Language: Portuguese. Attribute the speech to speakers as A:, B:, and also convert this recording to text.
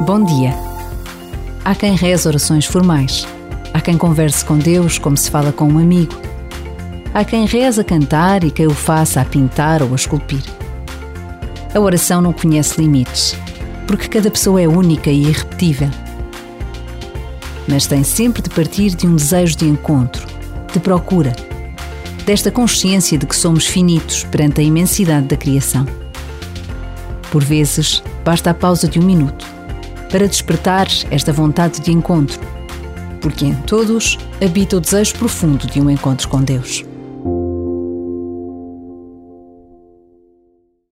A: Bom dia. Há quem reze orações formais. Há quem converse com Deus como se fala com um amigo. Há quem reze a cantar e quem o faça a pintar ou a esculpir. A oração não conhece limites, porque cada pessoa é única e irrepetível. Mas tem sempre de partir de um desejo de encontro, de procura, desta consciência de que somos finitos perante a imensidade da criação. Por vezes, basta a pausa de um minuto para despertar esta vontade de encontro, porque em todos habita o desejo profundo de um encontro com Deus.